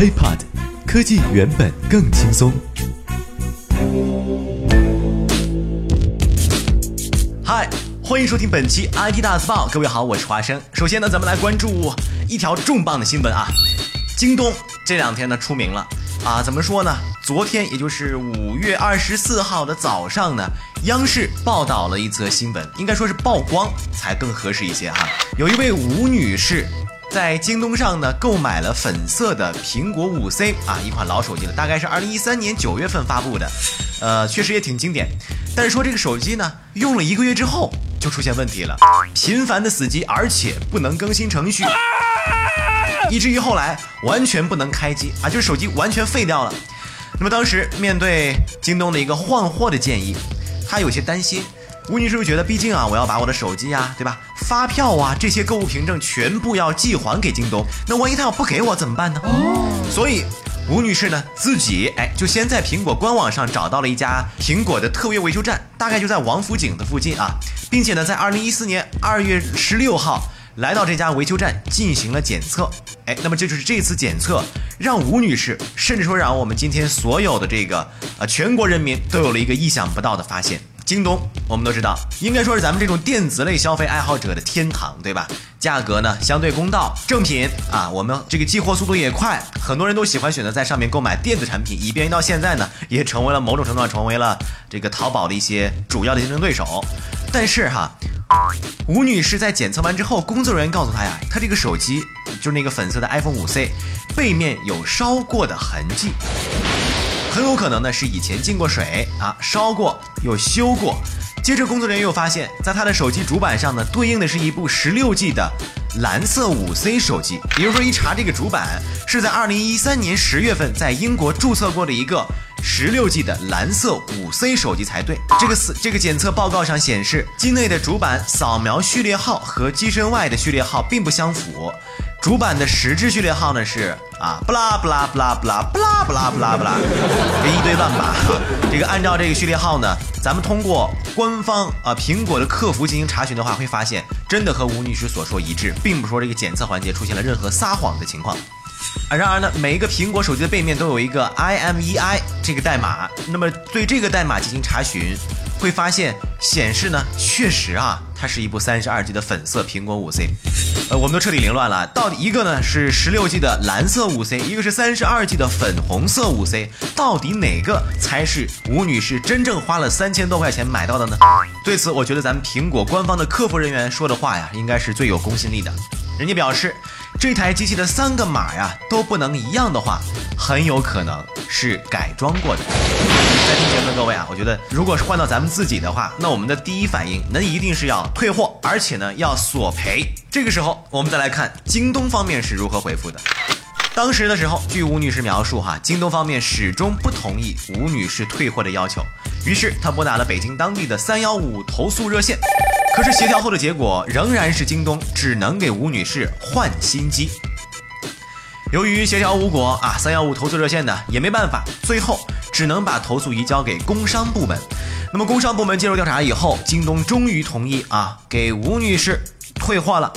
HiPod，科技原本更轻松。嗨，欢迎收听本期 IT 大字报。各位好，我是华生。首先呢，咱们来关注一条重磅的新闻啊，京东这两天呢出名了啊，怎么说呢？昨天也就是五月二十四号的早上呢，央视报道了一则新闻，应该说是曝光才更合适一些哈。有一位吴女士。在京东上呢，购买了粉色的苹果五 C 啊，一款老手机了，大概是二零一三年九月份发布的，呃，确实也挺经典。但是说这个手机呢，用了一个月之后就出现问题了，频繁的死机，而且不能更新程序，以至于后来完全不能开机啊，就是手机完全废掉了。那么当时面对京东的一个换货的建议，他有些担心。吴女士觉得，毕竟啊，我要把我的手机啊，对吧？发票啊，这些购物凭证全部要寄还给京东，那万一他要不给我怎么办呢？哦所以，吴女士呢，自己哎，就先在苹果官网上找到了一家苹果的特约维修站，大概就在王府井的附近啊，并且呢，在二零一四年二月十六号来到这家维修站进行了检测。哎，那么这就是这次检测让吴女士，甚至说让我们今天所有的这个呃全国人民都有了一个意想不到的发现。京东，我们都知道，应该说是咱们这种电子类消费爱好者的天堂，对吧？价格呢相对公道，正品啊，我们这个寄货速度也快，很多人都喜欢选择在上面购买电子产品，以便于到现在呢，也成为了某种程度上成为了这个淘宝的一些主要的竞争对手。但是哈，吴女士在检测完之后，工作人员告诉她呀，她这个手机就是那个粉色的 iPhone 五 C，背面有烧过的痕迹。很有可能呢是以前进过水啊，烧过又修过。接着工作人员又发现，在他的手机主板上呢，对应的是一部十六 G 的蓝色五 C 手机。也就是说，一查这个主板是在二零一三年十月份在英国注册过的一个十六 G 的蓝色五 C 手机才对。这个四这个检测报告上显示，机内的主板扫描序列号和机身外的序列号并不相符。主板的实质序列号呢是啊，不啦不啦不啦不啦不啦不啦不啦不啦，这一堆乱码。这个按照这个序列号呢，咱们通过官方啊苹果的客服进行查询的话，会发现真的和吴女士所说一致，并不说这个检测环节出现了任何撒谎的情况。啊，然而呢，每一个苹果手机的背面都有一个 IMEI 这个代码，那么对这个代码进行查询。会发现显示呢，确实啊，它是一部三十二 G 的粉色苹果五 C，呃，我们都彻底凌乱了。到底一个呢是十六 G 的蓝色五 C，一个是三十二 G 的粉红色五 C，到底哪个才是吴女士真正花了三千多块钱买到的呢？对此，我觉得咱们苹果官方的客服人员说的话呀，应该是最有公信力的。人家表示，这台机器的三个码呀都不能一样的话，很有可能是改装过的。在听节目的各位啊，我觉得如果是换到咱们自己的话，那我们的第一反应那一定是要退货，而且呢要索赔。这个时候，我们再来看京东方面是如何回复的。当时的时候，据吴女士描述哈，京东方面始终不同意吴女士退货的要求，于是她拨打了北京当地的三幺五投诉热线。可是协调后的结果仍然是京东只能给吴女士换新机。由于协调无果啊，三幺五投诉热线呢也没办法，最后只能把投诉移交给工商部门。那么工商部门介入调查以后，京东终于同意啊给吴女士退货了，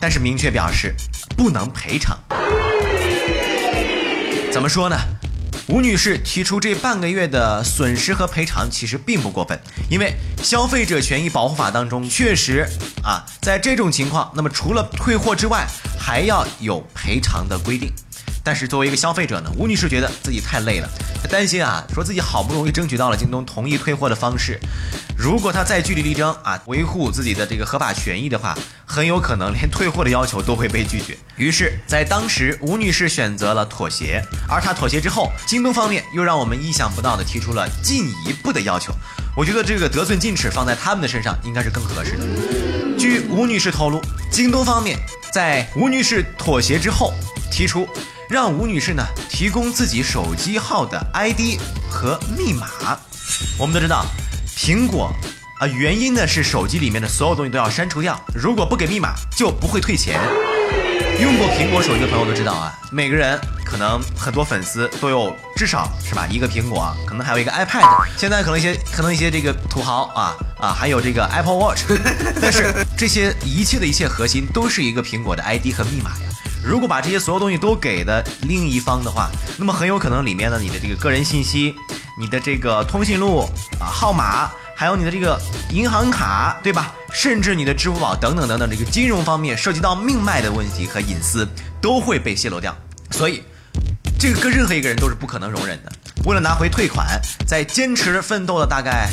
但是明确表示不能赔偿。怎么说呢？吴女士提出这半个月的损失和赔偿其实并不过分，因为消费者权益保护法当中确实啊，在这种情况，那么除了退货之外，还要有赔偿的规定。但是作为一个消费者呢，吴女士觉得自己太累了，她担心啊，说自己好不容易争取到了京东同意退货的方式，如果她再据理力争啊，维护自己的这个合法权益的话，很有可能连退货的要求都会被拒绝。于是，在当时，吴女士选择了妥协，而她妥协之后，京东方面又让我们意想不到的提出了进一步的要求。我觉得这个得寸进尺放在他们的身上应该是更合适的。据吴女士透露，京东方面在吴女士妥协之后提出。让吴女士呢提供自己手机号的 ID 和密码。我们都知道，苹果啊，原因呢是手机里面的所有东西都要删除掉，如果不给密码就不会退钱。用过苹果手机的朋友都知道啊，每个人可能很多粉丝都有至少是吧一个苹果，可能还有一个 iPad，现在可能一些可能一些这个土豪啊啊还有这个 Apple Watch，但是这些一切的一切核心都是一个苹果的 ID 和密码呀。如果把这些所有东西都给的另一方的话，那么很有可能里面的你的这个个人信息、你的这个通讯录啊、号码，还有你的这个银行卡，对吧？甚至你的支付宝等等等等，这个金融方面涉及到命脉的问题和隐私都会被泄露掉。所以，这个跟任何一个人都是不可能容忍的。为了拿回退款，在坚持奋斗了大概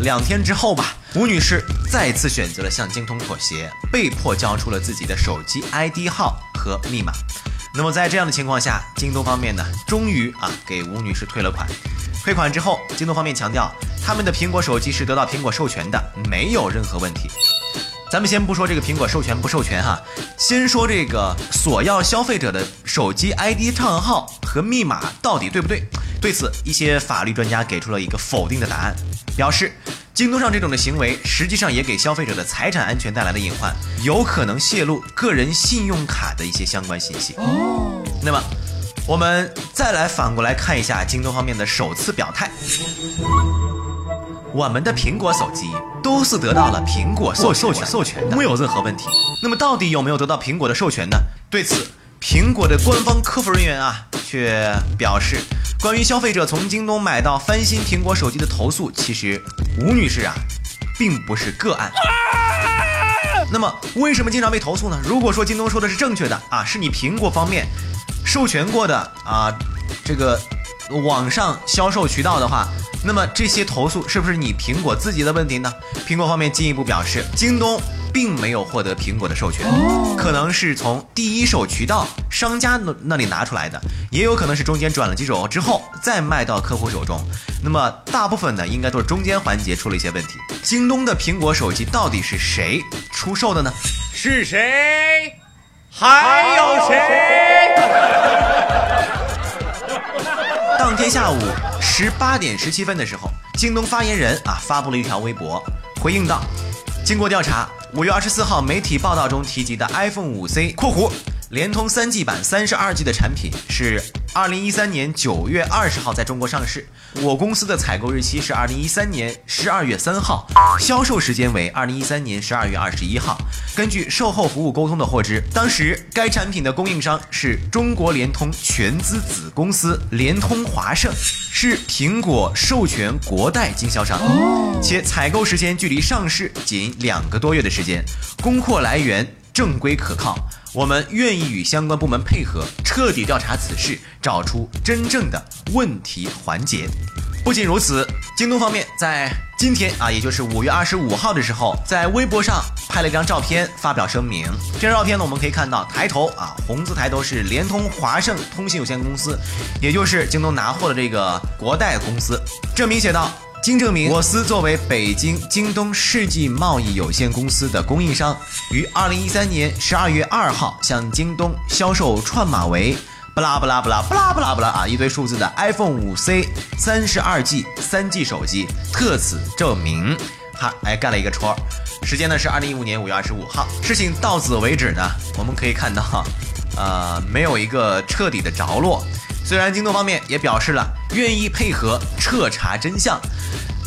两天之后吧，吴女士再次选择了向京东妥协，被迫交出了自己的手机 ID 号和密码。那么在这样的情况下，京东方面呢，终于啊给吴女士退了款。退款之后，京东方面强调，他们的苹果手机是得到苹果授权的，没有任何问题。咱们先不说这个苹果授权不授权哈，先说这个索要消费者的手机 ID 账号和密码到底对不对？对此，一些法律专家给出了一个否定的答案，表示京东上这种的行为实际上也给消费者的财产安全带来了隐患，有可能泄露个人信用卡的一些相关信息。哦，那么我们再来反过来看一下京东方面的首次表态。我们的苹果手机都是得到了苹果授授权授权的，没有任何问题。那么到底有没有得到苹果的授权呢？对此，苹果的官方客服人员啊却表示，关于消费者从京东买到翻新苹果手机的投诉，其实吴女士啊，并不是个案。那么为什么经常被投诉呢？如果说京东说的是正确的啊，是你苹果方面授权过的啊，这个网上销售渠道的话。那么这些投诉是不是你苹果自己的问题呢？苹果方面进一步表示，京东并没有获得苹果的授权，可能是从第一手渠道商家那那里拿出来的，也有可能是中间转了几手之后再卖到客户手中。那么大部分呢，应该都是中间环节出了一些问题。京东的苹果手机到底是谁出售的呢？是谁？还有谁？当天下午十八点十七分的时候，京东发言人啊发布了一条微博，回应道：经过调查，五月二十四号媒体报道中提及的 iPhone 五 C（ 括弧）联通三 G 版三十二 G 的产品是二零一三年九月二十号在中国上市。我公司的采购日期是二零一三年十二月三号，销售时间为二零一三年十二月二十一号。根据售后服务沟通的获知，当时该产品的供应商是中国联通全资子公司联通华盛，是苹果授权国代经销商，且采购时间距离上市仅两个多月的时间，供货来源正规可靠。我们愿意与相关部门配合，彻底调查此事，找出真正的问题环节。不仅如此，京东方面在今天啊，也就是五月二十五号的时候，在微博上拍了一张照片，发表声明。这张照片呢，我们可以看到抬头啊，红字抬头是联通华盛通信有限公司，也就是京东拿货的这个国代公司。证明写道。经证明，我司作为北京京东世纪贸易有限公司的供应商，于二零一三年十二月二号向京东销售串码为不拉不拉不拉不拉不拉不拉啊一堆数字的 iPhone 五 C 三十二 G 三 G 手机，特此证明。哈，哎，干了一个戳。时间呢是二零一五年五月二十五号。事情到此为止呢，我们可以看到，呃，没有一个彻底的着落。虽然京东方面也表示了愿意配合彻查真相，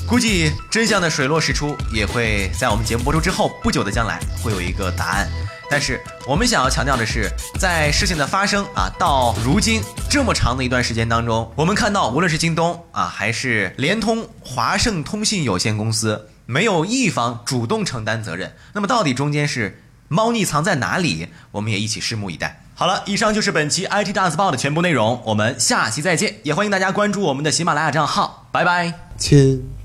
估计真相的水落石出也会在我们节目播出之后不久的将来会有一个答案。但是我们想要强调的是，在事情的发生啊到如今这么长的一段时间当中，我们看到无论是京东啊还是联通华盛通信有限公司，没有一方主动承担责任。那么到底中间是猫腻藏在哪里？我们也一起拭目以待。好了，以上就是本期 IT 大字报的全部内容，我们下期再见，也欢迎大家关注我们的喜马拉雅账号，拜拜，亲，